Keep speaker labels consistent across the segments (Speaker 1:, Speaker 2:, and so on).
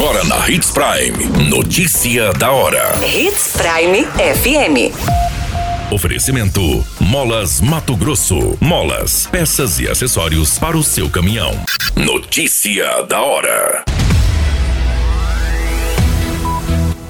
Speaker 1: Agora na Hits Prime. Notícia da hora.
Speaker 2: Hits Prime FM.
Speaker 1: Oferecimento: Molas Mato Grosso. Molas, peças e acessórios para o seu caminhão. Notícia da hora.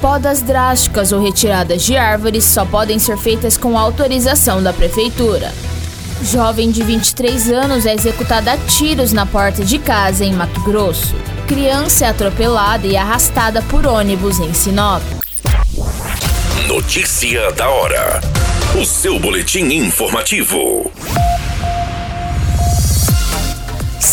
Speaker 3: Podas drásticas ou retiradas de árvores só podem ser feitas com autorização da prefeitura. Jovem de 23 anos é executada a tiros na porta de casa em Mato Grosso. Criança é atropelada e arrastada por ônibus em Sinop.
Speaker 1: Notícia da hora. O seu boletim informativo.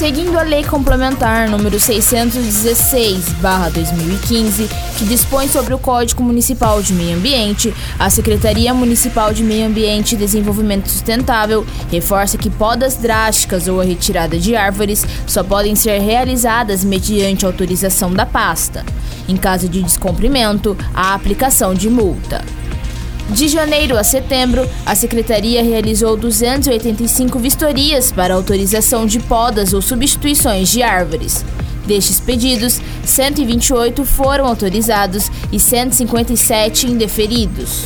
Speaker 3: Seguindo a Lei Complementar número 616/2015, que dispõe sobre o Código Municipal de Meio Ambiente, a Secretaria Municipal de Meio Ambiente e Desenvolvimento Sustentável reforça que podas drásticas ou a retirada de árvores só podem ser realizadas mediante autorização da pasta. Em caso de descumprimento, a aplicação de multa. De janeiro a setembro, a Secretaria realizou 285 vistorias para autorização de podas ou substituições de árvores. Destes pedidos, 128 foram autorizados e 157 indeferidos.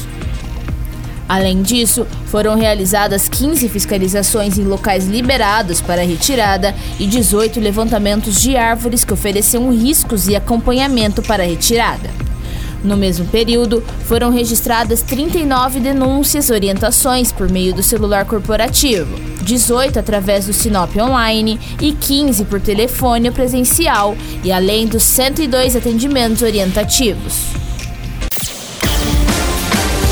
Speaker 3: Além disso, foram realizadas 15 fiscalizações em locais liberados para retirada e 18 levantamentos de árvores que ofereciam riscos e acompanhamento para retirada. No mesmo período, foram registradas 39 denúncias, orientações por meio do celular corporativo, 18 através do Sinop Online e 15 por telefone ou presencial, e além dos 102 atendimentos orientativos.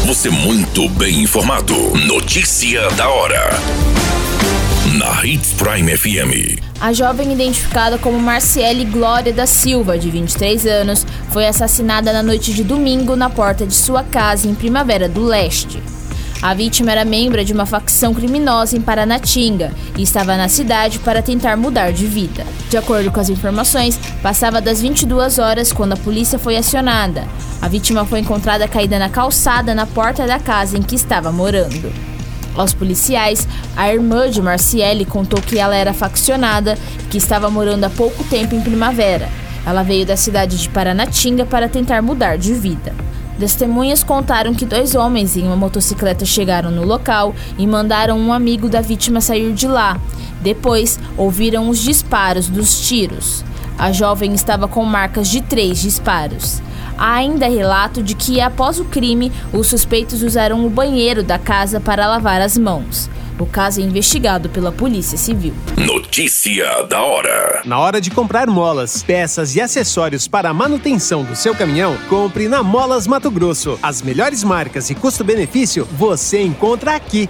Speaker 1: Você muito bem informado. Notícia da hora. Hits Prime FM.
Speaker 3: A jovem identificada como Marciele Glória da Silva, de 23 anos, foi assassinada na noite de domingo na porta de sua casa em Primavera do Leste. A vítima era membro de uma facção criminosa em Paranatinga e estava na cidade para tentar mudar de vida. De acordo com as informações, passava das 22 horas quando a polícia foi acionada. A vítima foi encontrada caída na calçada na porta da casa em que estava morando. Aos policiais, a irmã de Marciele contou que ela era faccionada e que estava morando há pouco tempo em Primavera. Ela veio da cidade de Paranatinga para tentar mudar de vida. Testemunhas contaram que dois homens em uma motocicleta chegaram no local e mandaram um amigo da vítima sair de lá. Depois, ouviram os disparos dos tiros. A jovem estava com marcas de três disparos. Há ainda relato de que, após o crime, os suspeitos usaram o banheiro da casa para lavar as mãos. O caso é investigado pela Polícia Civil.
Speaker 1: Notícia da hora.
Speaker 4: Na hora de comprar molas, peças e acessórios para a manutenção do seu caminhão, compre na Molas Mato Grosso. As melhores marcas e custo-benefício você encontra aqui.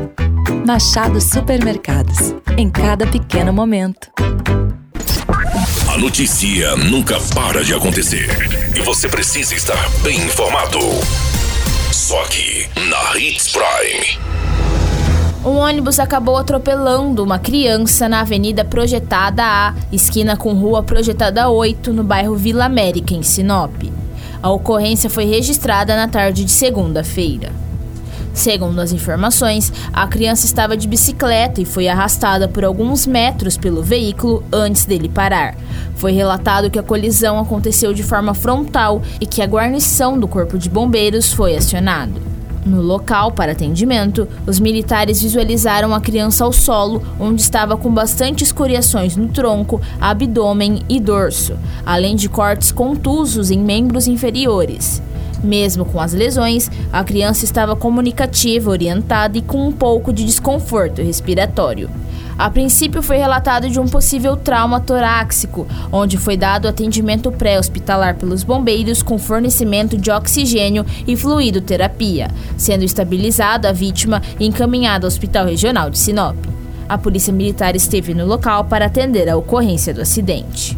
Speaker 5: Machado Supermercados. Em cada pequeno momento.
Speaker 1: A notícia nunca para de acontecer. E você precisa estar bem informado. Só aqui, na Hits Prime.
Speaker 3: Um ônibus acabou atropelando uma criança na Avenida Projetada A, esquina com Rua Projetada 8, no bairro Vila América, em Sinop. A ocorrência foi registrada na tarde de segunda-feira. Segundo as informações, a criança estava de bicicleta e foi arrastada por alguns metros pelo veículo antes dele parar. Foi relatado que a colisão aconteceu de forma frontal e que a guarnição do Corpo de Bombeiros foi acionado. No local para atendimento, os militares visualizaram a criança ao solo, onde estava com bastante escoriações no tronco, abdômen e dorso, além de cortes contusos em membros inferiores. Mesmo com as lesões, a criança estava comunicativa, orientada e com um pouco de desconforto respiratório. A princípio foi relatado de um possível trauma torácico, onde foi dado atendimento pré-hospitalar pelos bombeiros com fornecimento de oxigênio e fluido terapia, sendo estabilizada a vítima e encaminhada ao Hospital Regional de Sinop. A Polícia Militar esteve no local para atender a ocorrência do acidente.